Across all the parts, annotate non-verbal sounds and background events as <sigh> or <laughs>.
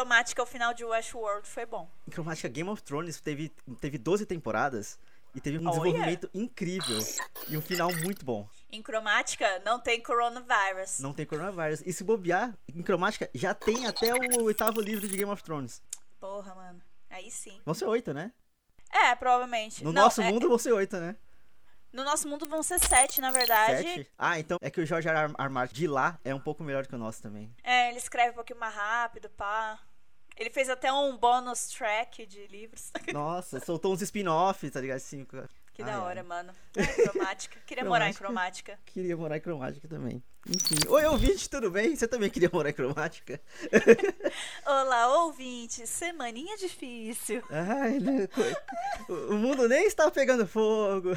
cromática, o final de Westworld foi bom. Em cromática, Game of Thrones teve, teve 12 temporadas e teve um Olha. desenvolvimento incrível e um final muito bom. Em cromática, não tem coronavirus. Não tem coronavírus. E se bobear, em cromática, já tem até o oitavo livro de Game of Thrones. Porra, mano. Aí sim. Vão ser oito, né? É, provavelmente. No Não, nosso é- mundo vão ser oito, né? No nosso mundo vão ser sete, na verdade. Sete? Ah, então é que o George R. R. Martin de lá é um pouco melhor que o nosso também. É, ele escreve um pouquinho mais rápido, pá. Ele fez até um bonus track de livros. <laughs> Nossa, soltou uns spin-offs, tá ligado? Assim, que Ai, da hora, mano. É, cromática. <laughs> Queria morar em cromática. Queria morar em cromática também. Enfim. Oi, ouvinte, tudo bem? Você também queria morar em cromática? <laughs> Olá, ouvinte. Semaninha difícil. Ai, né? o mundo nem está pegando fogo.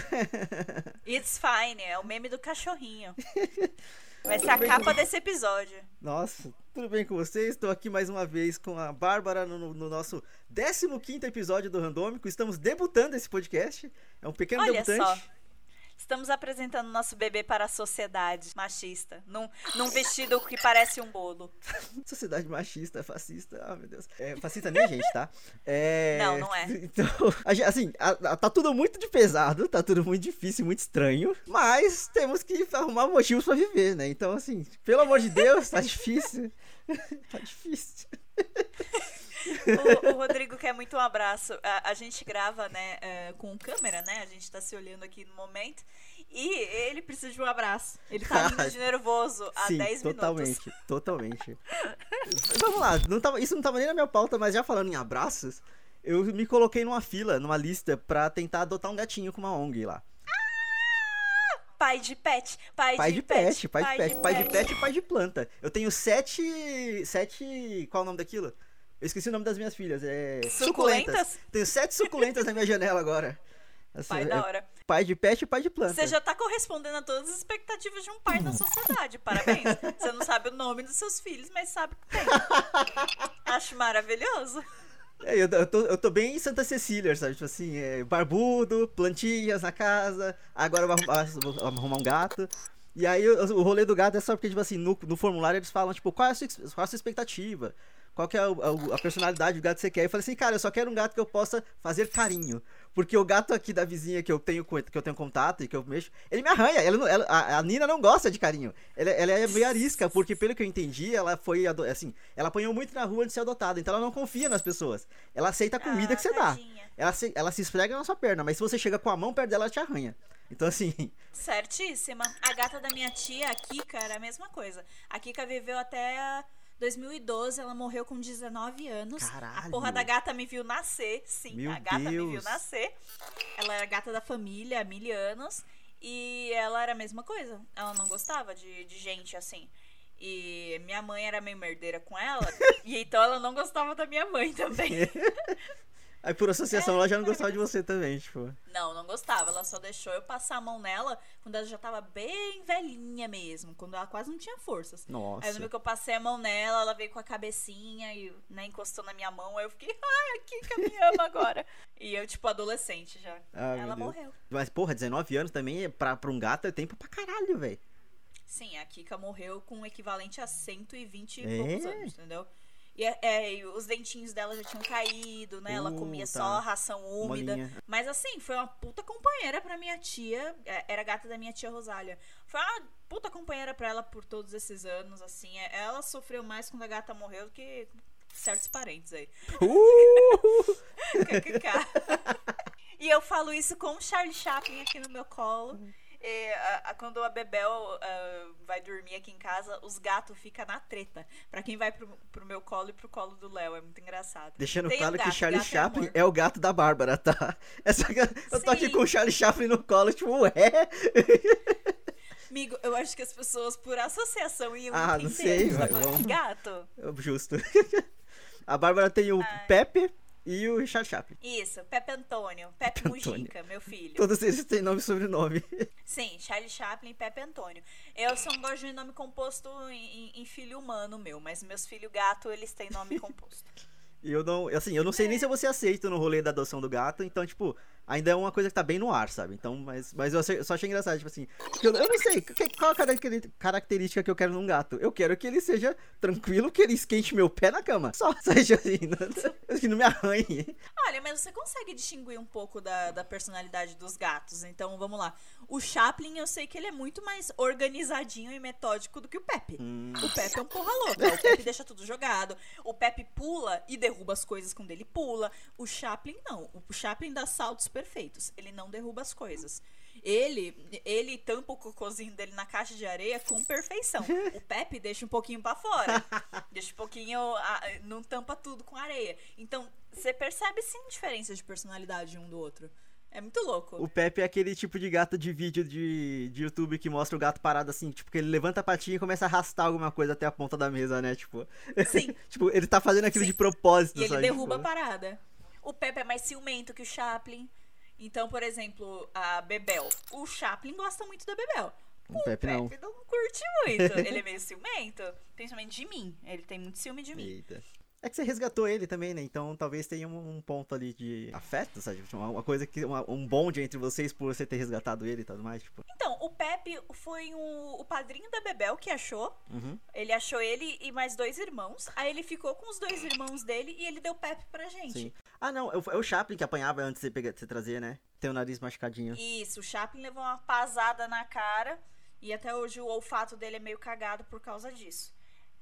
It's fine, é o meme do cachorrinho. Vai ser a capa desse episódio. Nossa, tudo bem com vocês? Estou aqui mais uma vez com a Bárbara no, no nosso 15 episódio do Randômico. Estamos debutando esse podcast. É um pequeno Olha debutante. só. Estamos apresentando nosso bebê para a sociedade machista. Num, num vestido que parece um bolo. <laughs> Sociedade machista, fascista. Ah, meu Deus. É, fascista nem a gente, tá? É... Não, não é. <laughs> Então, assim, a- a- tá tudo muito de pesado, tá tudo muito difícil, muito estranho. Mas temos que arrumar motivos pra viver, né? Então, assim, pelo amor de Deus, tá difícil. <laughs> tá difícil. O, o Rodrigo quer muito um abraço. A, a gente grava, né, é, com câmera, né? A gente tá se olhando aqui no momento. E ele precisa de um abraço. Ele tá rindo de <laughs> nervoso há Sim, 10 minutos. totalmente, totalmente. Vamos lá, não tava, isso não tava nem na minha pauta, mas já falando em abraços, eu me coloquei numa fila, numa lista, pra tentar adotar um gatinho com uma ONG lá. Pai de pet, pai, Pai de pet, pai de pai pet, pai de pet e pai de planta. Eu tenho sete. Sete. Qual é o nome daquilo? Eu esqueci o nome das minhas filhas. É. Suculentas? Tenho sete suculentas na minha janela agora. Assim, Pai é da hora. pai de pet e pai de planta. Você já tá correspondendo a todas as expectativas de um pai na sociedade. Parabéns. Você não sabe o nome dos seus filhos, mas sabe que tem. <laughs> Acho maravilhoso. É, eu, eu tô, eu tô bem em Santa Cecília, sabe? Tipo assim, é, barbudo, plantinhas na casa, agora eu vou arrumar, vou arrumar um gato. E aí o, rolê do gato é só porque, tipo assim, no, no formulário eles falam, tipo, qual é a sua, qual é a sua expectativa? Qual que é o- a, a personalidade do gato que você quer? Eu falei assim, cara, eu só quero um gato que eu possa fazer carinho. Porque o gato aqui da vizinha que eu tenho, que eu tenho contato e que eu mexo, ele me arranha. Ela, ela- a, a Nina não gosta de carinho. Ela, ela é meio arisca, porque pelo que eu entendi, ela foi, assim, ela apanhou muito na rua antes de ser adotada. Então ela não confia nas pessoas. Ela aceita a comida Ah, que você dá. tadinha. Ela se, ela se esfrega na sua perna, mas se você chega com a mão perto dela, ela te arranha. Então, assim, <laughs> Certíssima. A gata da minha tia, a Kika, era a mesma coisa. A Kika viveu até 2012, ela morreu com 19 anos. A Caralho. porra da gata me viu nascer, sim. Meu a gata me viu Deus. nascer. Ela era gata da família há mil anos. E ela era a mesma coisa. Ela não gostava de, de gente assim. E minha mãe era meio merdeira com ela. <laughs> e então ela não gostava da minha mãe também. <laughs> aí por associação ela já não gostava de você também, tipo. Não, não gostava. Ela só deixou eu passar a mão nela quando ela já tava bem velhinha mesmo. Quando ela quase não tinha forças. Nossa. Aí no dia que eu passei a mão nela, ela veio com a cabecinha e né, encostou na minha mão. Aí eu fiquei, <laughs> ai, a Kika me ama agora. e eu, tipo, adolescente já. Ah, ela morreu. Mas, porra, 19 anos também, é pra, pra um gato é tempo pra caralho, velho. Sim, a Kika morreu com o equivalente a 120 e É? poucos anos, entendeu? E, é- é, e os dentinhos dela já tinham caído, né? Ela comia Puta. só ração úmida. Molinha. Mas assim, foi uma puta companheira pra minha tia. é, Era gata da minha tia Rosália. Foi uma puta companheira pra ela por todos esses anos, assim. é, Ela sofreu mais quando a gata morreu do que certos parentes aí. Uh! <laughs> E eu falo isso com o Charlie Chaplin aqui no meu colo. E, a- a- quando a Bebel ah, vai dormir aqui em casa, os gatos ficam na treta. Pra quem vai pro, pro meu colo e pro colo do Léo. É muito engraçado. Deixando Tem um claro que gato, Charlie gato é Chaplin amor. é, o gato da Bárbara, tá? <laughs> Essa, eu tô aqui com o Charlie Chaplin no colo, tipo, ué. Amigo, eu acho que as pessoas, por associação, iam Ah, não entender. sei, que tá vai, de vamos. gato. Justo. <laughs> A Bárbara tem o Pepe e o Charlie Chaplin. Isso, Pepe Antônio. Pepe Pepe Antônio. Mujica, meu filho. Todos eles têm nome e sobrenome. <laughs> Sim, Charlie Chaplin e Pepe Antônio. Eu só não gosto de nome composto em, em- em filho humano meu, mas meus filhos gato, eles têm nome <laughs> composto. E eu não, assim, eu não sei nem se eu vou ser aceito no rolê da adoção do gato, então, tipo, ainda é uma coisa que tá bem no ar, sabe? Então, mas, mas eu, só achei engraçado, tipo assim, eu, eu não sei, qual a característica que eu quero num gato? Eu quero que ele seja tranquilo, que ele esquente meu pé na cama. Só, <laughs> seja assim, não, que não me arranhe. Olha, mas você consegue distinguir um pouco da, da personalidade dos gatos. Então, vamos lá. O Chaplin, eu sei que ele é muito mais organizadinho e metódico do que o Pepe. Hum. O Pepe é um porra louca. O Pepe deixa tudo jogado. O Pepe pula e derruba as coisas quando ele pula. O Chaplin, não. O Chaplin dá saltos perfeitos. Ele não derruba as coisas. Ele, ele tampa o cocôzinho dele na caixa de areia com perfeição. O Pepe deixa um pouquinho para fora. deixa um pouquinho. Não tampa tudo com areia. Então, você percebe sim diferença de personalidade um do outro. É muito louco. O Pepe é aquele tipo de gato de vídeo de, de YouTube que mostra o gato parado assim, tipo, que ele levanta a patinha e começa a arrastar alguma coisa até a ponta da mesa, né? Tipo. Sim. <laughs> tipo, ele tá fazendo aquilo Sim. de propósito, E ele derruba tipo... a parada. O Pepe é mais ciumento que o Chaplin. Então, por exemplo, a Bebel. O Chaplin gosta muito da Bebel. O, o Pepe, Pepe não. não curte muito. <laughs> ele é meio ciumento, principalmente de mim. Ele tem muito ciúme de mim. Eita. É que você resgatou ele também, né? Então talvez tenha um, um ponto ali de afeto, sabe? Tipo, uma, uma coisa que. Uma, um bonde entre vocês por você ter resgatado ele e tudo mais. Tipo. Então, o Pepe foi um, o padrinho da Bebel que achou. Uhum. Ele achou ele e mais dois irmãos. Aí ele ficou com os dois irmãos dele e ele deu Pepe pra gente. Sim. Ah, não. É o é Chaplin que apanhava antes de você, pegar, de você trazer, né? Tem o nariz machucadinho. Isso, o Chaplin levou uma pasada na cara. E até hoje o olfato dele é meio cagado por causa disso.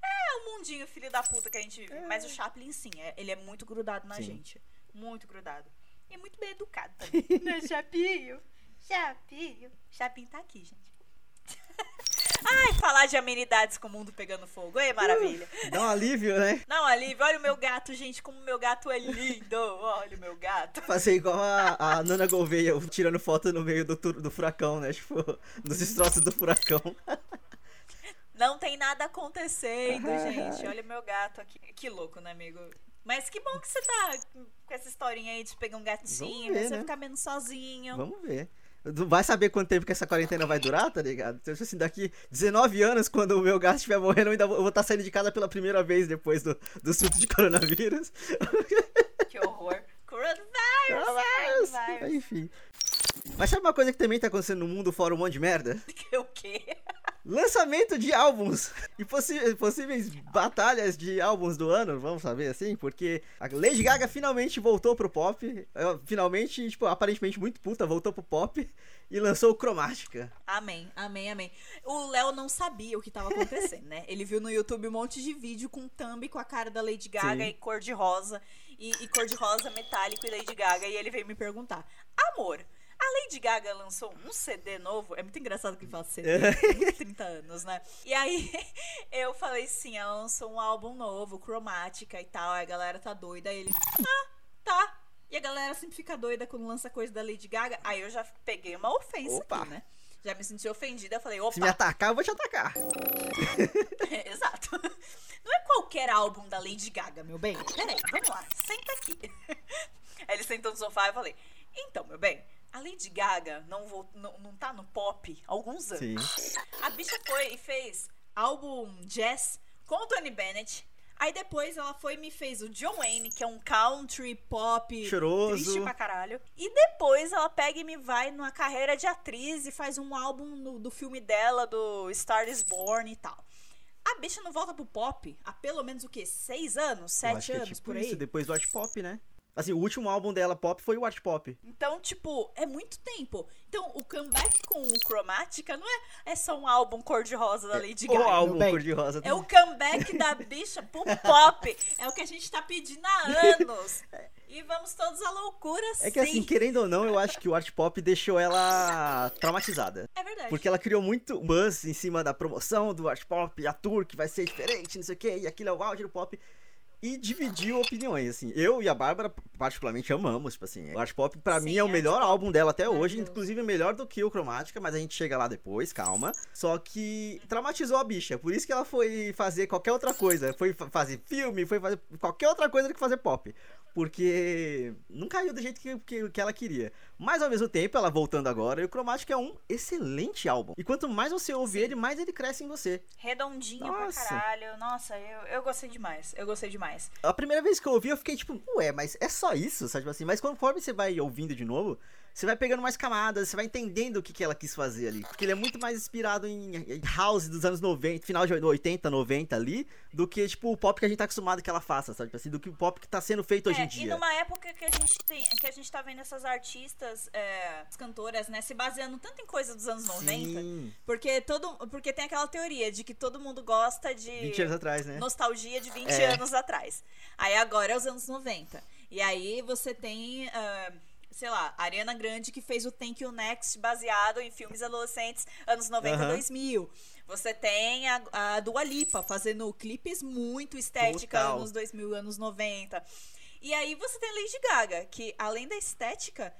É o mundinho filho da puta que a gente vive. É. Mas o Chaplin, sim, é, ele é muito grudado na sim. gente. Muito grudado. E é muito bem educado também. <laughs> Meu Chapinho. Chapinho. Chapinho tá aqui, gente. <laughs> Ai, falar de amenidades com o mundo pegando fogo. Ei, maravilha. Uh, dá um alívio, né? Dá um alívio. Olha o meu gato, gente, como o meu gato é lindo. Olha o meu gato. <laughs> Fazer igual a, a Nana Gouveia tirando foto no meio do, do furacão, né? Tipo, nos destroços do furacão. Não tem nada acontecendo, gente. Olha o meu gato aqui. Que louco, né, amigo? Mas que bom que você tá com essa historinha aí de pegar um gatinho, ver, você né? ficar menos sozinho. Vamos ver. Vai saber quanto tempo que essa quarentena vai durar, tá ligado? Então, assim, daqui 19 anos, quando o meu gato estiver morrendo, eu ainda vou estar tá saindo de casa pela primeira vez depois do, do surto de coronavírus. <laughs> Que horror. Coronavírus! Coronavírus! Enfim. Mas sabe uma coisa que também tá acontecendo no mundo fora um monte de merda? <laughs> o quê? Lançamento de álbuns <laughs> e possíveis batalhas de álbuns do ano, vamos saber assim, porque a Lady Gaga finalmente voltou pro pop, finalmente, tipo, aparentemente muito puta, voltou pro pop e lançou o Cromática. Amém, amém, amém. O Léo não sabia o que tava acontecendo, né? Ele viu no YouTube um monte de vídeo com thumb com a cara da Lady Gaga Sim. e cor de rosa, e, e cor de rosa metálico e Lady Gaga, e ele veio me perguntar, amor, a Lady Gaga lançou um CD novo. É muito engraçado que fala CD. Tem 30 anos, né? E aí <laughs> eu falei sim, ela lançou um álbum novo, cromática e tal. Aí a galera tá doida. Aí ele, ah, tá. E a galera sempre fica doida quando lança coisa da Lady Gaga. Aí eu já peguei uma ofensa Opa. aqui, né? Já me senti ofendida. Falei, opa. Se me atacar, eu vou te atacar. <laughs> exato. Não é qualquer álbum da Lady Gaga, meu bem. Peraí, vamos lá. Senta aqui. <laughs> Aí ele sentou no sofá e eu falei, então, meu bem, a Lady Gaga não, vou, não, não tá no pop há alguns anos. Sim. A bicha foi e fez álbum jazz com o Tony Bennett. Aí depois ela foi e me fez o John Wayne, que é um country pop Choroso. triste pra caralho. E depois ela pega e me vai numa carreira de atriz e faz um álbum no, do filme dela, do Star is Born e tal. A bicha não volta pro pop há pelo menos o quê? Seis anos? Sete é anos é tipo por aí? Isso, depois do hot pop, né? Assim, o último álbum dela pop foi o Art Pop. Então, tipo, é muito tempo. Então, o comeback com o Chromatica não é, é só um álbum cor-de-rosa da é Lady Gaga. O álbum cor-de-rosa. É o comeback da <laughs> bicha pro pop. É o que a gente tá pedindo há anos. E vamos todos à loucura, sim. É que assim, querendo ou não, eu acho que o Art Pop deixou ela traumatizada. É verdade. Porque ela criou muito buzz em cima da promoção do Art Pop, a tour que vai ser diferente, não sei o que, e aquilo é o auge do pop e dividiu opiniões, assim. Eu e a Bárbara, particularmente, amamos, tipo assim. O Art Pop, pra Sim, mim, é o melhor álbum dela até hoje, inclusive melhor do que o Cromática, mas a gente chega lá depois, calma. Só que traumatizou a bicha, por isso que ela foi fazer qualquer outra coisa. Foi fazer filme, foi fazer qualquer outra coisa do que fazer pop porque não caiu do jeito que, que, que, ela queria. Mas ao mesmo tempo, ela voltando agora, e o Chromatic é um excelente álbum. E quanto mais você ouve Sim. ele, mais ele cresce em você. Redondinho Nossa. pra caralho. Nossa, eu, eu gostei demais. Eu gostei demais. A primeira vez que eu ouvi, eu fiquei tipo, ué, mas é só isso, sabe? Tipo assim, mas conforme você vai ouvindo de novo, você vai pegando mais camadas, você vai entendendo o que, que ela quis fazer ali. Porque ele é muito mais inspirado em house dos anos 90, final de 80, 90 ali, do que, tipo, o pop que a gente tá acostumado que ela faça, sabe? Tipo assim, do que o pop que tá sendo feito é, hoje em dia. E numa época que a gente tem, que a gente tá vendo essas artistas, é, cantoras, né, se baseando tanto em coisa dos anos 90, Sim. porque todo, porque tem aquela teoria de que todo mundo gosta de 20 anos atrás, né? nostalgia de 20 É. anos atrás. Aí agora é os anos 90. E aí você tem, ah, sei lá, a Ariana Grande que fez o Thank You Next baseado em filmes adolescentes anos 90 Aham. 2000. Você tem a, a Dua Lipa fazendo clipes muito estética Total. anos 2000, anos 90. E aí você tem a Lady Gaga, que além da estética,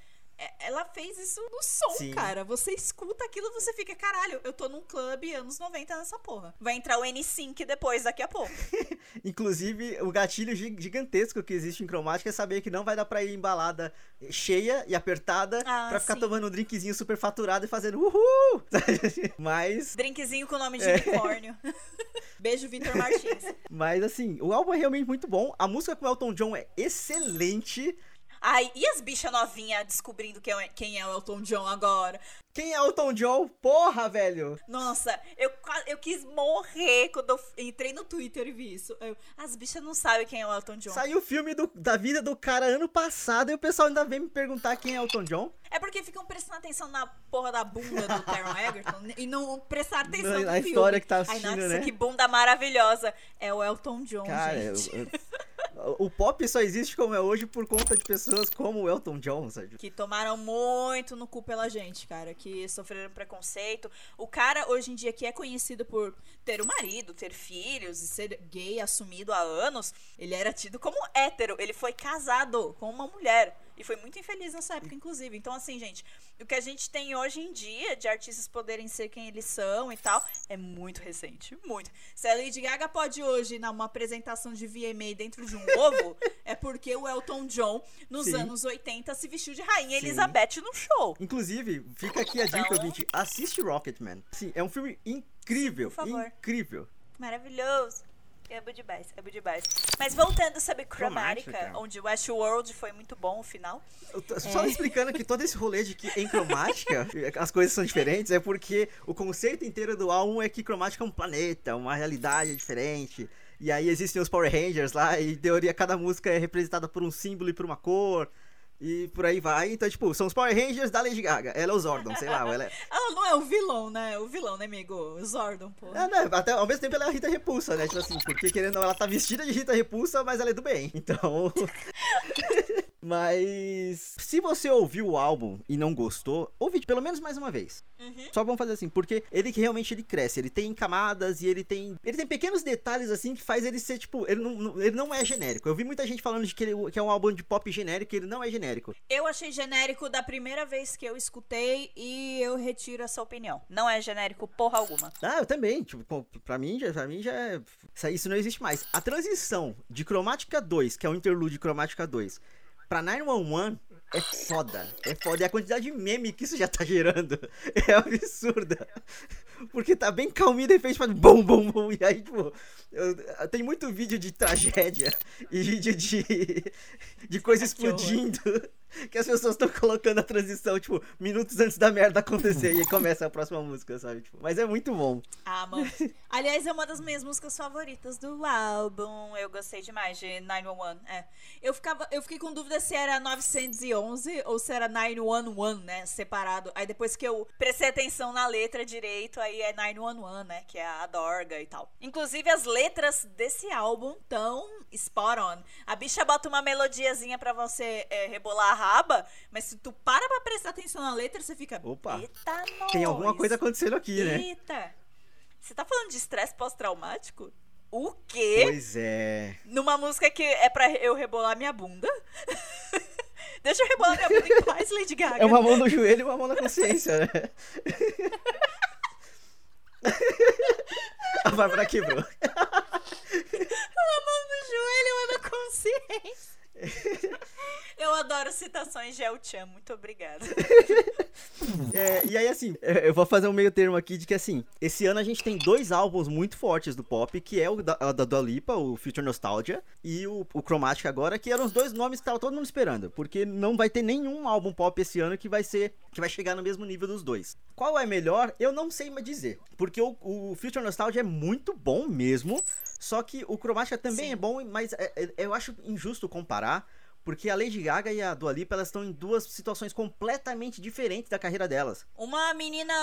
ela fez isso no som, Sim. cara. Você escuta aquilo e você fica, caralho, eu tô num clube anos 90 nessa porra. Vai entrar o N5 depois, daqui a pouco. <laughs> Inclusive, o gatilho gi- gigantesco que existe em cromática é saber que não vai dar pra ir em balada cheia e apertada Ah, pra ficar sim. tomando um drinkzinho super faturado e fazendo uhul! <laughs> Mas, Drinkzinho com nome de É. unicórnio. <laughs> Beijo, Vitor Martins. mas assim, o álbum é realmente muito bom. A música com o Elton John é excelente. Ai, e as bichas novinhas descobrindo quem é, quem é o Elton John agora? Quem é Elton John? Porra, velho! Nossa, eu, eu quis morrer quando eu entrei no Twitter e vi isso. Eu, as bichas não sabem quem é o Elton John. Saiu o filme do- da vida do cara ano passado e o pessoal ainda vem me perguntar quem é Elton John. É porque ficam prestando atenção na porra da bunda do Taron Egerton e não prestar atenção Na- no na filme. história que tá Ai, assistindo, nossa, né? que bunda maravilhosa. É o Elton John, Cara, eu- gente. eu- <laughs> o pop só existe como é hoje por conta de pessoas como o Elton John, sabe? Que tomaram muito no cu pela gente, cara. Que sofreram preconceito. O cara, hoje em dia, que é conhecido por ter um marido, ter filhos e ser gay assumido há anos, ele era tido como hétero. Ele foi casado com uma mulher. E foi muito infeliz nessa época, inclusive. Então, assim, gente, o que a gente tem hoje em dia de artistas poderem ser quem eles são e tal, é muito recente. Muito. Se a Lady Gaga pode hoje, numa apresentação de VMA dentro de um <laughs> ovo, é porque o Elton John, nos Sim. anos 80, se vestiu de Rainha Sim. Elizabeth no show. Inclusive, fica aqui a dica, Então- ouvinte, assiste Rocketman. Sim, é um filme incrível, Sim, por favor. incrível. Maravilhoso. É bom demais, é bom demais. Mas voltando sobre Chromatica, Chromatica. onde Westworld foi muito bom o final. Tô Só explicando que todo esse rolê de que em cromática <laughs> as coisas são diferentes é porque o conceito inteiro do álbum é que cromática é um planeta, uma realidade diferente. E aí existem os Power Rangers lá, e em teoria cada música é representada por um símbolo e por uma cor. E por aí vai. Então, tipo, são os Power Rangers da Lady Gaga. Ela é o Zordon, sei lá. <laughs> Ela é... Ela não é o vilão, né? O vilão, né, amigo? O Zordon, pô. É, né, até, ao mesmo tempo ela é a Rita Repulsa, né? Tipo assim, porque querendo ou não, ela tá vestida de Rita Repulsa, mas ela é do bem. Então. <laughs> mas. Se você ouviu o álbum e não gostou, ouve pelo menos mais uma vez. Uhum. Só vamos fazer assim, porque ele que realmente ele cresce, ele tem camadas e ele tem. Ele tem pequenos detalhes assim que faz ele ser, tipo, ele não, ele não é genérico. Eu vi muita gente falando de que, ele, que é um álbum de pop genérico e ele não é genérico. Eu achei genérico da primeira vez que eu escutei e eu retiro essa opinião. Não é genérico porra alguma. Ah, eu também. Tipo, pô, pra mim, já, pra mim já é. Isso não existe mais. A transição de Cromática 2, que é o interlude de Cromática 2, pra 911 é foda. É foda. E a quantidade de meme que isso já tá gerando <laughs> é absurda. Porque tá bem calminho e de repente faz bum, bum, bum. E aí, tipo, eu, tem muito vídeo de tragédia e vídeo de, de coisa explodindo. Que as pessoas estão colocando a transição, tipo, minutos antes da merda acontecer e aí começa a próxima música, sabe? Tipo, mas é muito bom. Ah, mano. Aliás, é uma das minhas músicas favoritas do álbum. Eu gostei demais de 911. É. Eu, ficava, eu fiquei com dúvida se era 911 ou se era 911, né? Separado. Aí depois que eu prestei atenção na letra direito, aí é 911, né? Que é a Dorga e tal. Inclusive, as letras desse álbum tão spot on. A bicha bota uma melodiazinha pra você é, rebolar a raba, mas se tu para pra prestar atenção na letra, você fica. Opa. Eita, Tem alguma nós." coisa acontecendo aqui, né? Eita! Você tá falando de estresse pós-traumático? O quê? Pois é. Numa música que é pra eu rebolar minha bunda? <laughs> Deixa eu rebolar minha bunda em paz, Lady Gaga. É uma mão no joelho e uma mão na consciência, né? <laughs> A Bárbara quebrou. Uma mão no joelho uma na consciência. <laughs> Eu adoro citações de El Chan, muito obrigada. <laughs> É, e aí, assim, é, eu vou fazer um meio termo aqui de que, assim, esse ano a gente tem dois álbuns muito fortes do pop, que é o da, da Dua Lipa, o Future Nostalgia, e o, o Chromatic agora, que eram os dois nomes que tava todo mundo esperando, porque não vai ter nenhum álbum pop esse ano que vai ser, que vai chegar no mesmo nível dos dois. Qual é melhor, eu não sei mais dizer, porque o, o Future Nostalgia é muito bom mesmo, só que o Chromatica também Sim. é bom, mas é- é- eu acho injusto comparar, porque a Lady Gaga e a Dua Lipa, elas estão em duas situações completamente diferentes da carreira delas. Uma menina,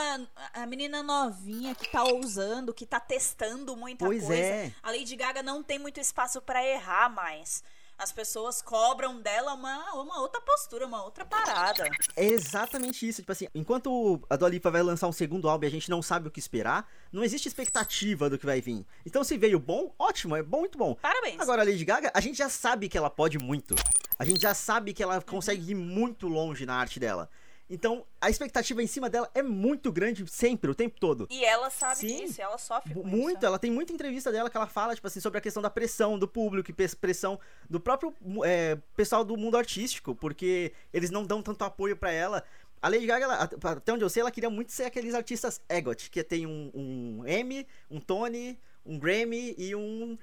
a menina novinha que tá ousando, que tá testando muita Pois coisa. é. A Lady Gaga não tem muito espaço pra errar mais. As pessoas cobram dela uma, uma outra postura, uma outra parada. É exatamente isso. Tipo assim, enquanto a Dua Lipa vai lançar um segundo álbum e a gente não sabe o que esperar, não existe expectativa do que vai vir. Então, se veio bom, ótimo, é bom, muito bom. Parabéns. Agora, a Lady Gaga, a gente já sabe que ela pode muito. A gente já sabe que ela consegue ir muito longe na arte dela. Então, a expectativa em cima dela é muito grande sempre, o tempo todo. E ela sabe Sim. disso, ela sofre com Muito, isso. ela tem muita entrevista dela que ela fala, tipo assim, sobre a questão da pressão do público pressão do próprio é, pessoal do mundo artístico, porque eles não dão tanto apoio pra ela. A Lady Gaga, ela- até onde eu sei, ela queria muito ser aqueles artistas EGOT, que tem um, um Emmy, um Tony, um Grammy e um...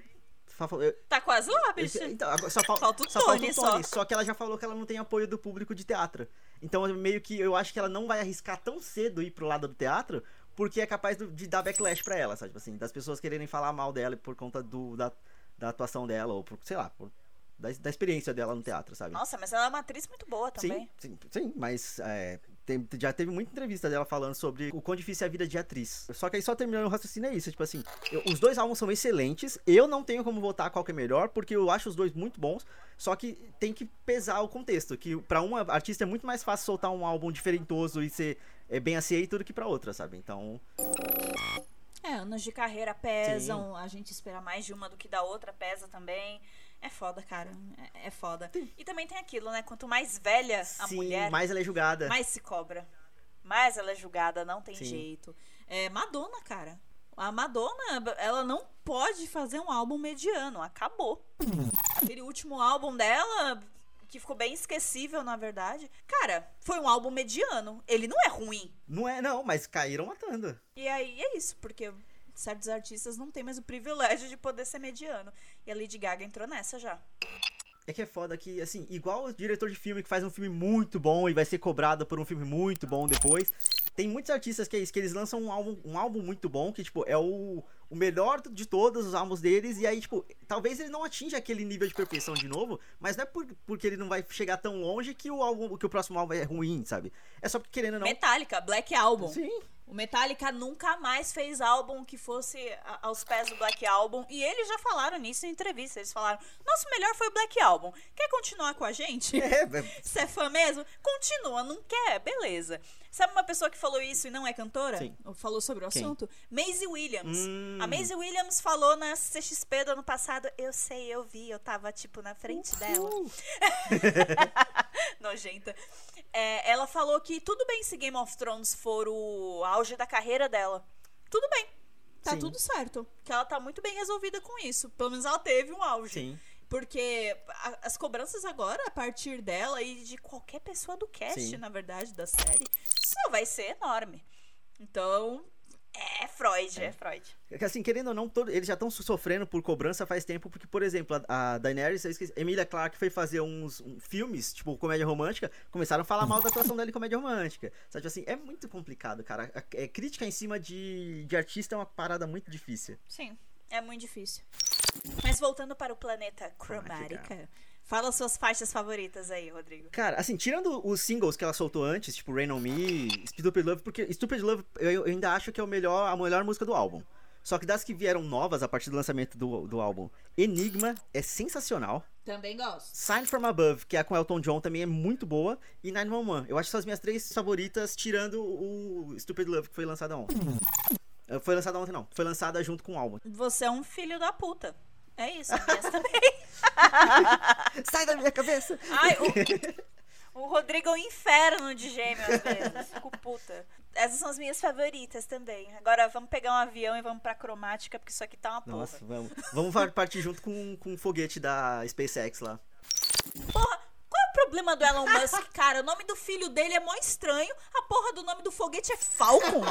Tá quase lá, bicho. Então, só, fal- Falta o só Tony, falta o Tony, só. que ela já falou que ela não tem apoio do público de teatro. Então, meio que eu acho que ela não vai arriscar tão cedo ir pro lado do teatro, porque é capaz de dar backlash pra ela, sabe? Tipo assim, das pessoas quererem falar mal dela por conta do, da, da atuação dela, ou por, sei lá, por, da, da experiência dela no teatro, sabe? Nossa, mas ela é uma atriz muito boa também. Sim, sim, sim, mas é, tem- já teve muita entrevista dela falando sobre o quão difícil é a vida de atriz. Só que aí só terminando o raciocínio é isso, tipo assim, eu- os dois álbuns são excelentes, eu não tenho como votar qual que é melhor, porque eu acho os dois muito bons, só que tem que pesar o contexto, que pra uma artista é muito mais fácil soltar um álbum diferentoso e ser é, bem aceito do que pra outra, sabe? Então, É, anos de carreira pesam, a gente espera mais de uma do que da outra pesa também. É foda, cara. É, é foda. E também tem aquilo, né? Quanto mais velha a sim, mulher, mais ela é julgada. mais se cobra. Mais ela é julgada, não tem Sim. jeito. É Madonna, cara. A Madonna, ela não pode fazer um álbum mediano. Acabou. Aquele último álbum dela, que ficou bem esquecível, na verdade. Cara, foi um álbum mediano. Ele não é ruim. Não é, não, mas caíram matando. E aí é isso, porque certos artistas não têm mais o privilégio de poder ser mediano. E a Lady Gaga entrou nessa já. É que é foda que, assim, igual o diretor de filme que faz um filme muito bom e vai ser cobrado por um filme muito bom depois. Tem muitos artistas que é isso, que eles lançam um álbum, um álbum muito bom, que, tipo, é o, o melhor de todos os álbuns deles, e aí, tipo, talvez ele não atinja aquele nível de perfeição de novo, mas não é por, porque ele não vai chegar tão longe que o álbum, que o próximo álbum é ruim, sabe? É só porque querendo ou não. Metallica, Black Album. Sim. O Metallica nunca mais fez álbum que fosse aos pés do Black Album. E eles já falaram nisso em entrevista. Eles falaram: nosso melhor foi o Black Album. Quer continuar com a gente? É, é, <laughs> Você é fã mesmo? Continua, não quer? Beleza. Sabe uma pessoa que falou isso e não é cantora? Sim. Ou falou sobre o Quem? assunto? Maisie Williams. Hum. A Maisie Williams falou na CXP do ano passado. Eu sei, eu vi, eu tava, tipo, na frente dela. Uh, <laughs> Nojenta. É, ela falou que tudo bem se Game of Thrones for o auge da carreira dela. Tudo bem. Tá Sim. tudo certo. Que ela tá muito bem resolvida com isso. Pelo menos ela teve um auge. sim. Porque a- as cobranças agora, a partir dela e de qualquer pessoa do cast, Sim. na verdade, da série, só vai ser enorme. Então, é Freud, é, Freud. É Assim, querendo ou não, todo- eles já estão sofrendo por cobrança faz tempo, porque, por exemplo, a, a Daenerys, eu esqueci, Emilia Clarke foi fazer uns um, filmes, tipo, comédia romântica, começaram a falar mal da atuação dela em comédia romântica. Sabe, tipo assim, é muito complicado, cara. A- é, crítica em cima de, de artista é uma parada muito difícil. Sim, é muito difícil. Mas voltando para o planeta Cromática. Cromática, fala suas faixas favoritas aí, Rodrigo. Cara, assim, tirando os singles que ela soltou antes, tipo Rain On Me, Stupid Love, porque Stupid Love eu, ainda acho que é o melhor, a melhor música do álbum. Só que das que vieram novas a partir do lançamento do, do álbum, Enigma é sensacional. Também gosto. Sign From Above, que é com Elton John, também é muito boa. E 911. Eu acho que são as minhas três favoritas, tirando o Stupid Love, que foi lançada ontem. Eh, Foi lançada ontem, não. Foi lançada junto com o álbum. Você é um filho da puta. É isso, <laughs> também. <laughs> Sai da minha cabeça! Ai, o, o Rodrigo é um inferno de gêmeo às vezes. Fico puta. Essas são as minhas favoritas também. Agora vamos pegar um avião e vamos pra cromática, porque isso aqui tá uma porra. Nossa, vamos. Vamos par- partir junto com, com o foguete da SpaceX lá. Porra, problema do Elon Musk, cara, o nome do filho dele é mó estranho. A porra do nome do foguete é Falcon.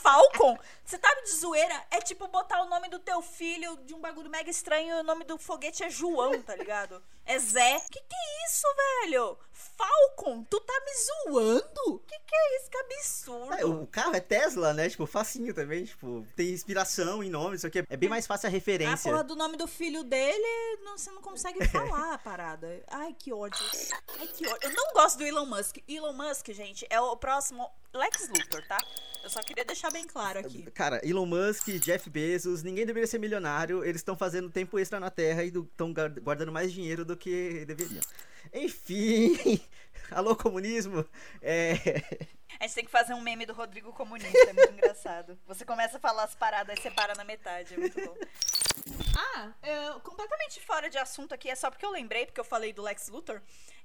Falcon? Você tá de zoeira? É tipo botar o nome do teu filho de um bagulho mega estranho e o nome do foguete é João, tá ligado? É Zé. Que que é isso, velho? Falcon? Tu tá me zoando? Que que é isso? Que absurdo. É, o carro é Tesla, né? Tipo, facinho também. Tipo, tem inspiração em nome, isso aqui é bem mais fácil a A referência. porra do nome do filho dele, não, você não consegue falar a parada. Ai, que ódio. Ai, que ódio. Eu não gosto do Elon Musk. Elon Musk, gente, é o próximo Lex Luthor, tá? Eu só queria deixar bem claro aqui. Cara, Elon Musk, Jeff Bezos, ninguém deveria ser milionário. Eles estão fazendo tempo extra na Terra e estão guardando mais dinheiro do que deveriam. Enfim, <laughs> alô comunismo. É... A gente tem que fazer um meme do Rodrigo Comunista, é muito engraçado. Você começa a falar as paradas e você para na metade, é muito bom. Ah, eu- completamente fora de assunto aqui, é só porque eu lembrei, porque eu falei do Lex Luthor.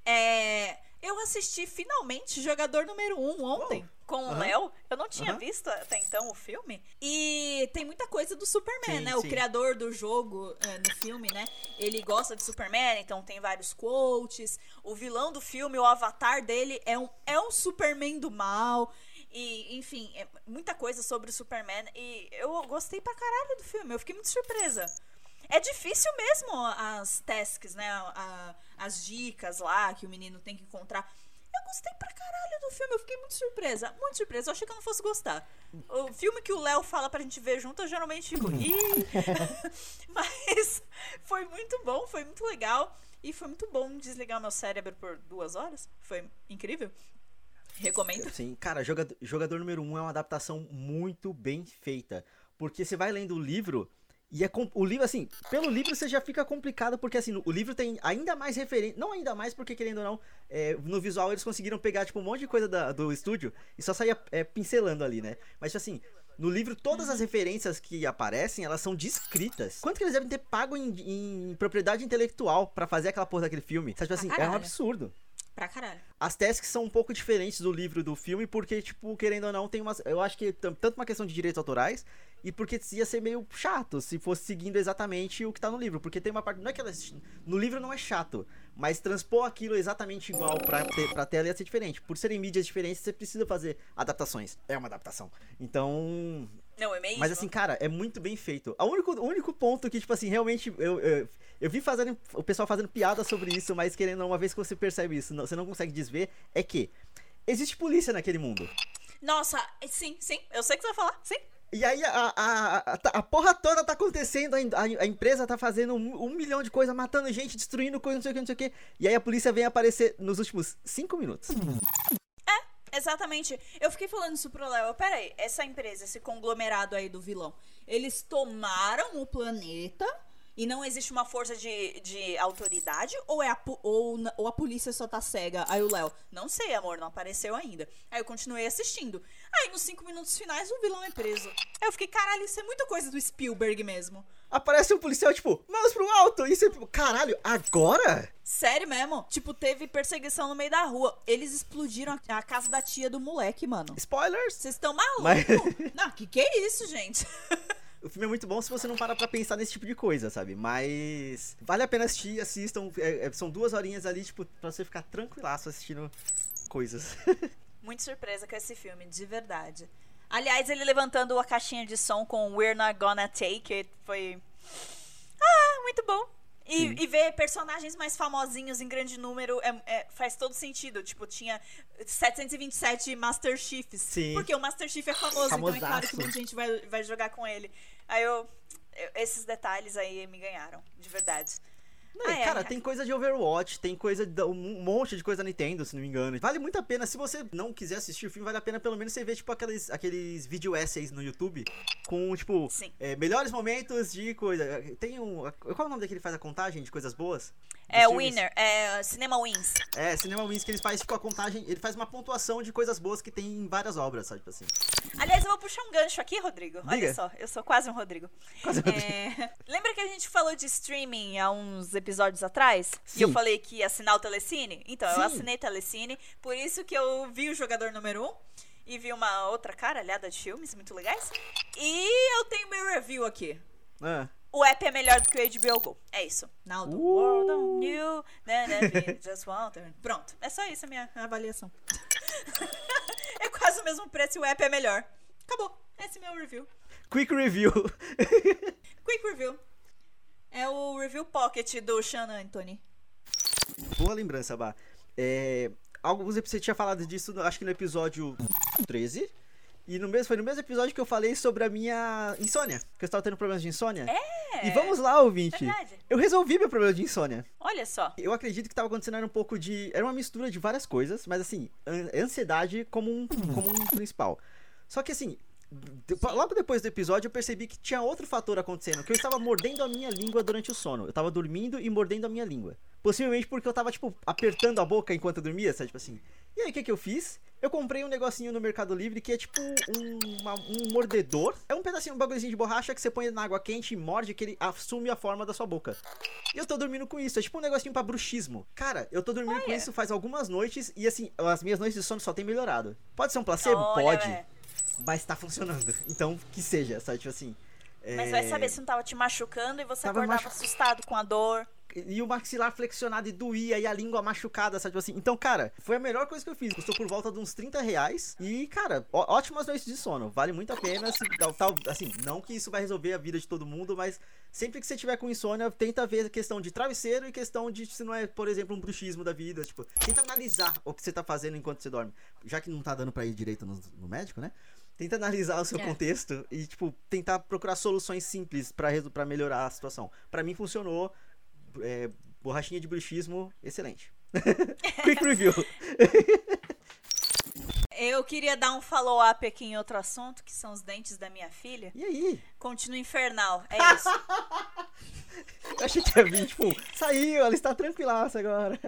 É, eu assisti finalmente Jogador Número 1 um ontem Uou. com o Aham. Léo. Eu não tinha Aham. visto até então o filme. E tem muita coisa do Superman, Sim, né? O sim. criador do jogo é, no filme, né? Ele gosta de Superman, então tem vários quotes. O vilão do filme, o avatar dele é um, é um Superman do mal. E, enfim, é muita coisa sobre o Superman. E eu gostei pra caralho do filme. Eu fiquei muito surpresa. É difícil mesmo as tasks, né? A- as dicas lá que o menino tem que encontrar. Eu gostei pra caralho do filme, eu fiquei muito surpresa. Muito surpresa, eu achei que eu não fosse gostar. O filme que o Léo fala pra gente ver junto, eu geralmente fico. "Ih". <laughs> Mas foi muito bom, foi muito legal. E foi muito bom desligar meu cérebro por duas horas. Foi incrível. Recomendo. Sim, cara, jogador, jogador número 1 um é uma adaptação muito bem feita. Porque você vai lendo o livro. E é o livro, assim, pelo livro você já fica complicado, porque assim, o livro tem ainda mais referência. Não ainda mais, porque querendo ou não, é, no visual eles conseguiram pegar, tipo, um monte de coisa da- do estúdio e só saía é, pincelando ali, né? Mas, tipo assim, no livro todas as referências que aparecem, elas são descritas. Quanto que eles devem ter pago em, em propriedade intelectual pra fazer aquela porra daquele filme? Sabe, tipo assim, é um absurdo. Pra caralho. As tasks são um pouco diferentes do livro do filme, porque, tipo, querendo ou não, tem umas. Eu acho que tam- tanto uma questão de direitos autorais, e porque ia ser meio chato se fosse seguindo exatamente o que tá no livro. Porque tem uma parte. Não é que ela. No livro não é chato, mas transpor aquilo exatamente igual pra, te- pra tela ia ser diferente. Por serem mídias diferentes, você precisa fazer adaptações. É uma adaptação. Então. Não, é mesmo. Mas assim, cara, é muito bem feito. O único, o único ponto que, tipo assim, realmente eu, eu, eu vi fazendo, o pessoal fazendo piada sobre isso, mas querendo, uma vez que você percebe isso, não- você não consegue desver, é que existe polícia naquele mundo. Nossa, sim, sim. Eu sei o que você vai falar. Sim. E aí a, a, a, a- a porra toda tá acontecendo, a, a- empresa tá fazendo um, um milhão de coisas, matando gente, destruindo coisa, não sei o que, não sei o que. E aí a polícia vem aparecer nos últimos cinco minutos. Exatamente. Eu fiquei falando isso pro Léo. Peraí, essa empresa, esse conglomerado aí do vilão, eles tomaram o planeta e não existe uma força de, de autoridade? Ou, é a, ou, ou a polícia só tá cega? Aí o Léo, não sei, amor, não apareceu ainda. Aí eu continuei assistindo. Aí nos cinco minutos finais o vilão é preso. Aí eu fiquei, caralho, isso é muita coisa do Spielberg mesmo. Aparece um policial, tipo, mãos pro alto! E você, caralho, agora? Sério mesmo? Tipo, teve perseguição no meio da rua. Eles explodiram a, a casa da tia do moleque, mano. Spoilers! Vocês estão malucos? Mas- Não, que que é isso, gente? <laughs> O filme é muito bom se você não para pra pensar nesse tipo de coisa, sabe? Mas vale a pena assistir, assistam. é, é, são duas horinhas ali, tipo, pra você ficar tranquilaço assistindo coisas. <laughs> Muito surpresa com esse filme, de verdade. Aliás, ele levantando a caixinha de som com We're Not Gonna Take It foi. Ah, muito bom. E, e ver personagens mais famosinhos em grande número é- é- faz todo sentido. Tipo, tinha 727 Master Chiefs. Sim. Porque o Master Chief é famoso, então é claro que Famosaço. muita gente vai, vai jogar com ele. Aí eu, eu- Esses detalhes aí me ganharam, de verdade. Não, Ah, é, cara, é. tem coisa de Overwatch, tem coisa de, um monte de coisa da Nintendo, se não me engano. Vale muito a pena. Se você não quiser assistir o filme, vale a pena pelo menos você ver, tipo, aqueles, aqueles vídeo essays no YouTube com, tipo, é, melhores momentos de coisa. Tem um. Qual é o nome daquele que faz a contagem de coisas boas? É, filmes? Winner, é Cinema Wins. É, Cinema Wins, que eles fazem, tipo, a contagem. Ele faz uma pontuação de coisas boas que tem em várias obras, sabe? Tipo assim. Aliás, eu vou puxar um gancho aqui, Rodrigo. Olha só, eu sou quase um Rodrigo. Quase um É, <laughs> Lembra que a gente falou de streaming há uns episódios atrás? Sim. E eu falei que ia assinar o Telecine? Então, eu Sim. assinei o Telecine, por isso que eu vi o jogador número 1 um, e vi uma outra caralhada de filmes muito legais. E eu tenho meu review aqui. Ah, o app é melhor do que o HBO Go. É isso. Now the Uh. world on you, <laughs> just want to- Pronto. É só isso a minha avaliação. <laughs> é quase o mesmo preço e o app é melhor. Acabou. Esse é meu review. Quick review. <laughs> Quick review. É o review pocket do Sean Anthony. Boa lembrança, Bá. É, alguns você tinha falado disso, acho que no episódio 13. E no mesmo, foi no mesmo episódio que eu falei sobre a minha insônia. Que eu estava tendo problemas de insônia. É. E vamos lá, ouvinte. Verdade. Eu resolvi meu problema de insônia. Olha só. Eu acredito que estava acontecendo era um pouco de. Era uma mistura de várias coisas, mas assim, an- ansiedade como um, como um principal. Só que assim, logo depois do episódio eu percebi que tinha outro fator acontecendo, que eu estava mordendo a minha língua durante o sono. Eu estava dormindo e mordendo a minha língua. Possivelmente porque eu tava, tipo, apertando a boca enquanto eu dormia, sabe? Tipo assim. E aí, o que que eu fiz? Eu comprei um negocinho no Mercado Livre que é tipo um, uma- um mordedor. É um pedacinho, um bagulhozinho de borracha que você põe na água quente e morde que ele assume a forma da sua boca. E eu tô dormindo com isso. É tipo um negocinho pra bruxismo. Cara, eu tô dormindo com Olha. isso faz algumas noites e assim, as minhas noites de sono só tem melhorado. Pode ser um placebo? Olha, Pode. velho. Mas tá funcionando. <laughs> Então, que seja, sabe? Tipo assim. Mas é, vai saber se não tava te machucando e você Tava acordava machu- assustado com a dor. E o maxilar flexionado e doía, e a língua machucada, sabe? Tipo assim. Então, cara, foi a melhor coisa que eu fiz. Custou por volta de uns 30 reais. E, cara, ó- ótimas noites de sono. Vale muito a pena. Se, tal, tal- assim, não que isso vai resolver a vida de todo mundo, mas sempre que você tiver com insônia, tenta ver a questão de travesseiro e questão de se não é, por exemplo, um bruxismo da vida. Tipo, tenta analisar o que você tá fazendo enquanto você dorme. Já que não tá dando pra ir direito no, no médico, né? Tenta analisar o seu É. contexto e, tipo, tentar procurar soluções simples pra melhorar a situação. Pra mim funcionou. É, borrachinha de bruxismo, excelente. <laughs> Quick review. Eu queria dar um follow-up aqui em outro assunto, que são os dentes da minha filha. E aí? Continua infernal. É <laughs> isso. Eu achei que ia vir, tipo, saiu, ela está tranquilaça agora.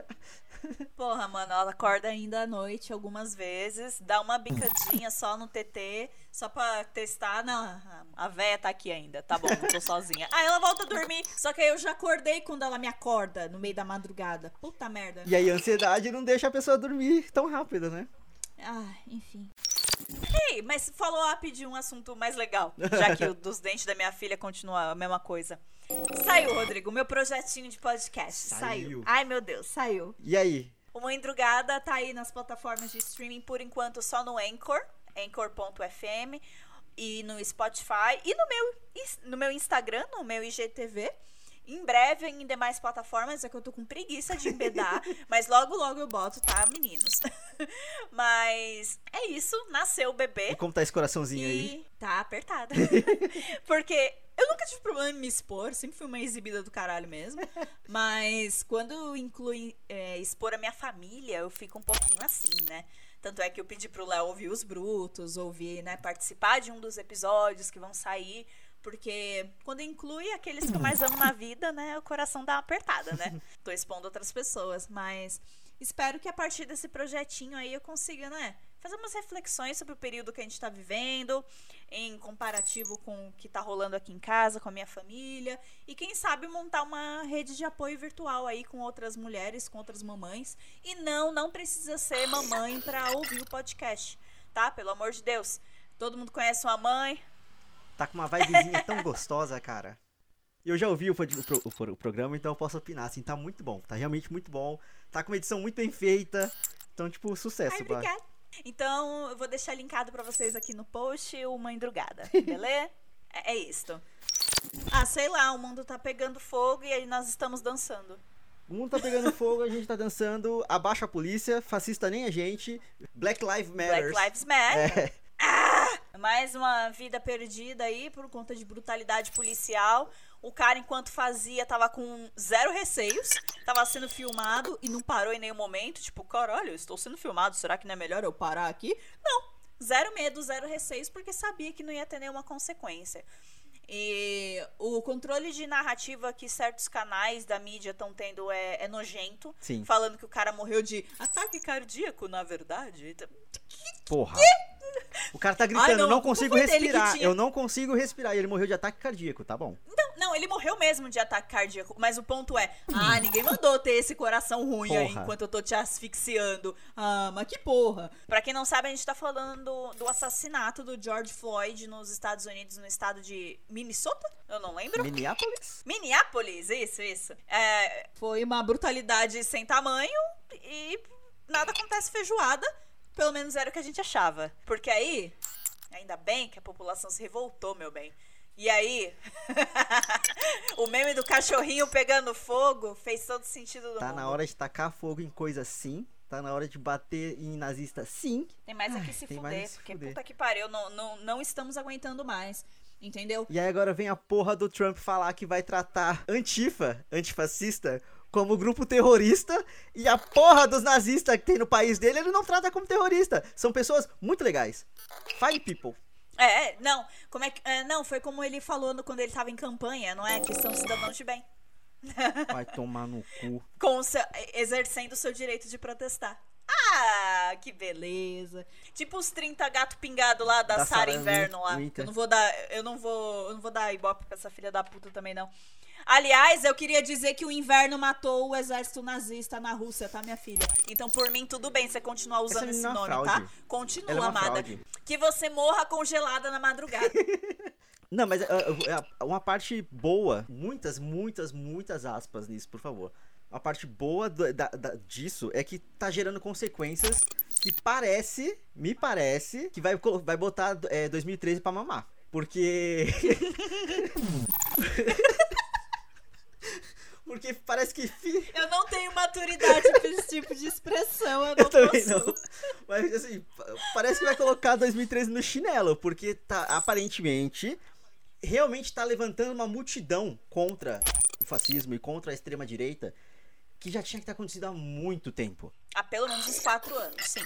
<laughs> Porra, mano, ela acorda ainda à noite algumas vezes, dá uma bicadinha só no TT, só pra testar. Não, a véia tá aqui ainda, tá bom, não tô sozinha. Aí ela volta a dormir, só que aí eu já acordei quando ela me acorda no meio da madrugada. Puta merda. E aí a ansiedade não deixa a pessoa dormir tão rápido, né? Ah, enfim. Ei, mas follow-up de um assunto mais legal, já que o dos dentes da minha filha continua a mesma coisa. Saiu, Rodrigo, meu projetinho de podcast. Saiu. Saiu. Ai, meu Deus, saiu. E aí? O Mãe Drugada tá aí nas plataformas de streaming por enquanto só no Anchor, anchor.fm e no Spotify e no meu, no meu Instagram, no meu IGTV. Em breve em demais plataformas, é que eu tô com preguiça de embedar, <laughs> mas logo logo eu boto, tá, meninos? <laughs> mas é isso, nasceu o bebê. E como tá esse coraçãozinho aí? E tá apertada. <laughs> Porque eu nunca tive problema em me expor, sempre fui uma exibida do caralho mesmo. Mas quando inclui é, expor a minha família, eu fico um pouquinho assim, né? Tanto é que eu pedi pro Léo ouvir os brutos, ouvir, né, participar de um dos episódios que vão sair. Porque quando inclui aqueles que eu mais amo na vida, né, o coração dá uma apertada, né? <laughs> Tô expondo outras pessoas, mas espero que a partir desse projetinho aí eu consiga, né, fazer umas reflexões sobre o período que a gente tá vivendo, em comparativo com o que tá rolando aqui em casa, com a minha família, e quem sabe montar uma rede de apoio virtual aí com outras mulheres, com outras mamães. E não, não precisa ser mamãe pra ouvir o podcast, tá? Pelo amor de Deus. Todo mundo conhece uma mãe, Tá com uma vibezinha tão gostosa, cara. Eu já ouvi o, o o pro- o programa, então eu posso opinar, assim, tá muito bom. Tá realmente muito bom. Tá com uma edição muito bem feita. Então, tipo, sucesso. Ai, obrigada. Então, eu vou deixar linkado pra vocês aqui no post o Mãe Drugada, <laughs> beleza? é, é isto. Ah, sei lá, o mundo tá pegando fogo e aí nós estamos dançando. O mundo tá pegando fogo, a gente tá dançando. Abaixa a polícia, fascista nem a gente. Black Lives Matter. Black Lives Matter. É. Mais uma vida perdida aí por conta de brutalidade policial. O cara, enquanto fazia, tava com zero receios, tava sendo filmado e não parou em nenhum momento. Tipo, caralho, eu estou sendo filmado, será que não é melhor eu parar aqui? Não, zero medo, zero receios, porque sabia que não ia ter nenhuma consequência. E o controle de narrativa que certos canais da mídia estão tendo é, é nojento. Sim. Falando que o cara morreu de ataque cardíaco, na verdade. Porra. O cara tá gritando, Ai, não, eu não consigo respirar. tinha. Eu não consigo respirar. E ele morreu de ataque cardíaco, tá bom. Não, não, ele morreu mesmo de ataque cardíaco. Mas o ponto é, ah, ninguém mandou ter esse coração ruim aí Porra. enquanto eu tô te asfixiando. Ah, mas que porra. Pra quem não sabe, a gente tá falando do, do assassinato do George Floyd nos Estados Unidos, no estado de Minnesota? Eu não lembro. Minneapolis? Minneapolis, isso, isso. É, foi uma brutalidade sem tamanho e nada acontece feijoada. Pelo menos era o que a gente achava. Porque aí, ainda bem que a população se revoltou, meu bem. E aí, <laughs> o meme do cachorrinho pegando fogo fez todo sentido do Tá mundo. na hora de tacar fogo em coisa sim. Tá na hora de bater em nazista sim. Tem mais aqui Ai, se fuder, é que se porque fuder. puta que pariu, não, não, não estamos aguentando mais. Entendeu? E aí agora vem a porra do Trump falar que vai tratar Antifa, antifascista, como grupo terrorista. E a porra dos nazistas que tem no país dele, ele não trata como terrorista. São pessoas muito legais. Fine people. É, não, como é que. é, não, foi como ele falou no- quando ele tava em campanha, não é? Que são cidadãos de bem. <laughs> Vai tomar no cu. com seu- exercendo o seu direito de protestar. Ah, que beleza. Tipo os 30 gato pingado lá da, Da Sara Inverno lá. Eu não vou dar, eu não vou, eu não vou dar ibope pra essa filha da puta também não. Aliás, eu queria dizer que o inverno matou o exército nazista na Rússia, tá, minha filha? Então, por mim, tudo bem você continuar usando esse é uma nome, tá? fraude. Continua, Ela é uma amada. fraude. Que você morra congelada na madrugada. <laughs> Não, mas ah, ah, uma parte boa, muitas, muitas, muitas aspas nisso, por favor. A parte boa do- da- da- disso é que tá gerando consequências que parece, me parece, que vai, vai botar é, 2013 pra mamar. Porque. <laughs> Porque parece que. eu não tenho maturidade pra esse tipo de expressão, eu não Eu também posso. não. Mas assim, pa- parece que vai colocar 2013 no chinelo, porque tá aparentemente realmente tá levantando uma multidão contra o fascismo e contra a extrema direita que já tinha que ter acontecido há muito tempo. Há pelo menos uns quatro anos, sim.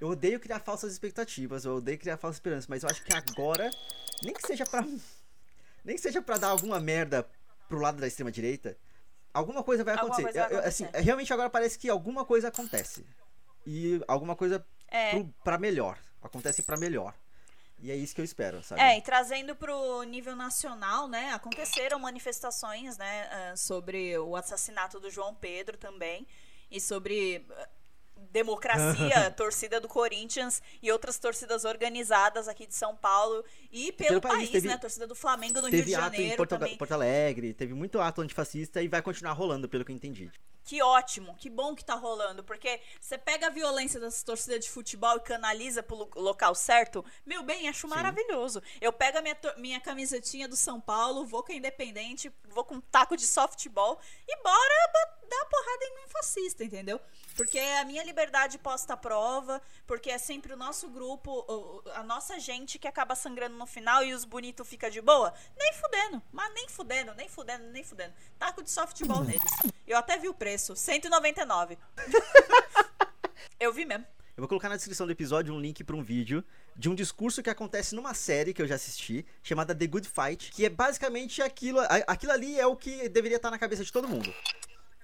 Eu odeio criar falsas expectativas, eu odeio criar falsas esperanças, mas eu acho que agora, nem que seja pra nem que seja para dar alguma merda pro lado da extrema direita, alguma coisa vai Alguma acontecer. coisa vai Eu- eu- assim, acontecer. realmente agora parece que alguma coisa acontece. E alguma coisa É. pro, pra melhor. Acontece pra melhor. E é isso que eu espero, sabe? É, e trazendo pro nível nacional, né, aconteceram manifestações, né, ah, sobre o assassinato do João Pedro também, e sobre democracia, torcida do Corinthians e outras torcidas organizadas aqui de São Paulo e pelo, Pelo país, país, teve- né, torcida do Flamengo no Rio Teve de ato em Janeiro Porto. Porto Alegre, teve muito ato antifascista e vai continuar rolando, pelo que eu entendi. Que ótimo, que bom que tá rolando, porque você pega a violência dessas torcidas de futebol e canaliza pro lo- local certo, meu bem, acho maravilhoso. Eu pego a minha, minha camisetinha do São Paulo, vou com a Independente, vou com um taco de softball e bora dar porrada em um fascista, entendeu? Porque é a minha liberdade posta à prova, porque é sempre o nosso grupo, a nossa gente que acaba sangrando no final e os bonitos fica de boa. Nem fudendo, mas nem fudendo, nem fudendo, nem fudendo. Taco de softball <laughs> neles. Eu até vi o preço, 199. <laughs> Eu vi mesmo. Eu vou colocar na descrição do episódio um link para um vídeo de um discurso que acontece numa série que eu já assisti, chamada The Good Fight, que é basicamente aquilo, aquilo ali é o que deveria estar na cabeça de todo mundo.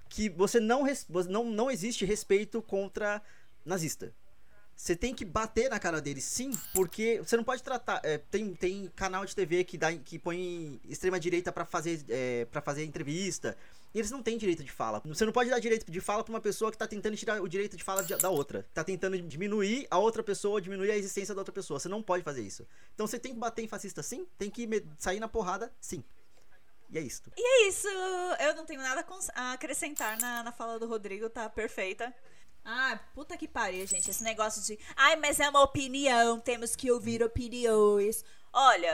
Que você não, não, não existe respeito contra nazista. Você tem que bater na cara deles, sim, porque você não pode tratar. é, tem, tem canal de TV que, dá, que põe extrema direita pra fazer, é, pra fazer entrevista. E eles não têm direito de fala. Você não pode dar direito de fala pra uma pessoa que tá tentando tirar o direito de fala da outra. Tá tentando diminuir a outra pessoa, diminuir a existência da outra pessoa. Você não pode fazer isso. Então você tem que bater em fascista, sim. Tem que sair na porrada, sim. E é isso. E é isso. Eu não tenho nada a acrescentar na, na fala do Rodrigo, tá perfeita. Ah, puta que pariu, gente. Esse negócio de. Ai, mas é uma opinião, temos que ouvir opiniões. Olha,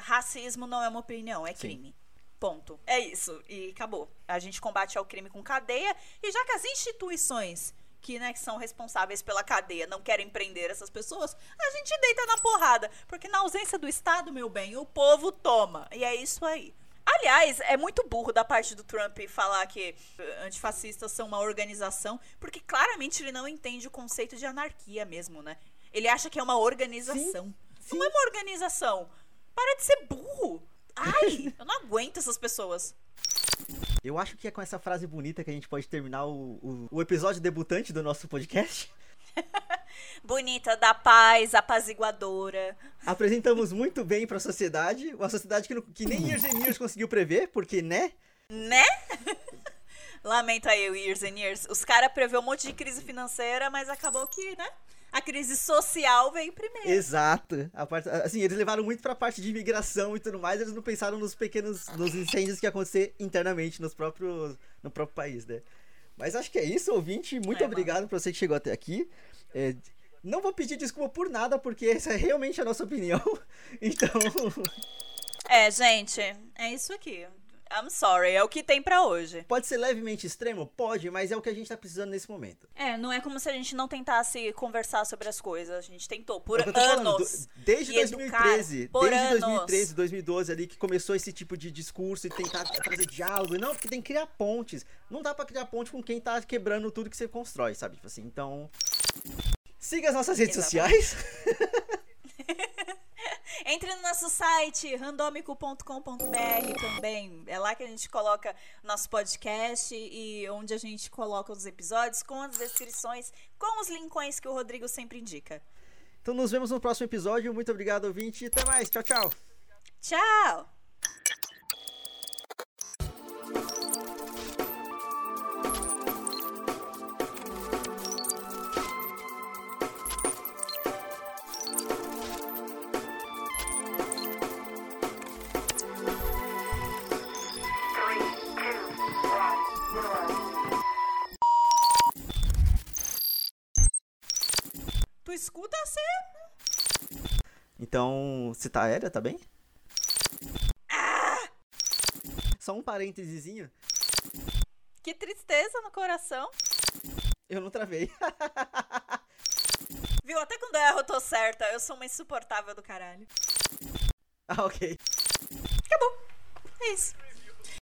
racismo não é uma opinião, é crime. Ponto. É isso. E acabou. A gente combate ao crime com cadeia. E já que as instituições que, né, que são responsáveis pela cadeia não querem prender essas pessoas, a gente deita na porrada. Porque na ausência do Estado, meu bem, o povo toma. E é isso aí. Aliás, é muito burro da parte do Trump falar que eh, antifascistas são uma organização, porque claramente ele não entende o conceito de anarquia mesmo, né? Ele acha que é uma organização. sim. Não é uma organização. Para de ser burro. Aguento essas pessoas. Eu acho que é com essa frase bonita que a gente pode terminar o, o, o episódio debutante do nosso podcast. <laughs> bonita, da paz, apaziguadora. Apresentamos muito bem pra sociedade, uma sociedade que, que nem Years and Years conseguiu prever, porque, né? Né? <laughs> Lamento aí, o Years and Years. Os caras prevê um monte de crise financeira, mas acabou que, né? A crise social veio primeiro. Exato. A parte, assim, eles levaram muito pra parte de imigração e tudo mais, eles não pensaram nos pequenos, nos incêndios que acontecer internamente nos próprios, no próprio país, né? Mas acho que é isso, ouvinte. Muito É, obrigado pra você que chegou até aqui. É, não vou pedir desculpa por nada, porque essa é realmente a nossa opinião. <laughs> Então, É, gente, é isso aqui. I'm sorry, é o que tem pra hoje. pode ser levemente extremo? Pode, mas é o que a gente tá precisando nesse momento. É, não é como se a gente não tentasse conversar sobre as coisas. A gente tentou por É falando, anos. do- desde e educar 2013, por desde anos. 2013, 2012 ali que começou esse tipo de discurso e tentar trazer diálogo. Não, porque tem que criar pontes. Não dá pra criar ponte com quem tá quebrando tudo que você constrói, sabe? Tipo assim, então siga as nossas redes Exatamente. sociais. <laughs> Nosso site, randômico.com.br também. É lá que a gente coloca nosso podcast e onde a gente coloca os episódios com as descrições, com os linkões que o Rodrigo sempre indica. Então nos vemos no próximo episódio. Muito obrigado, ouvinte. Até mais. Tchau, tchau. Tchau! Você tá aérea, tá bem? Só um parênteses. Que tristeza no coração. Eu não travei. <laughs> Viu? Até quando eu erro, eu tô certa. Eu sou uma insuportável do caralho. ah, ok. Acabou. É isso.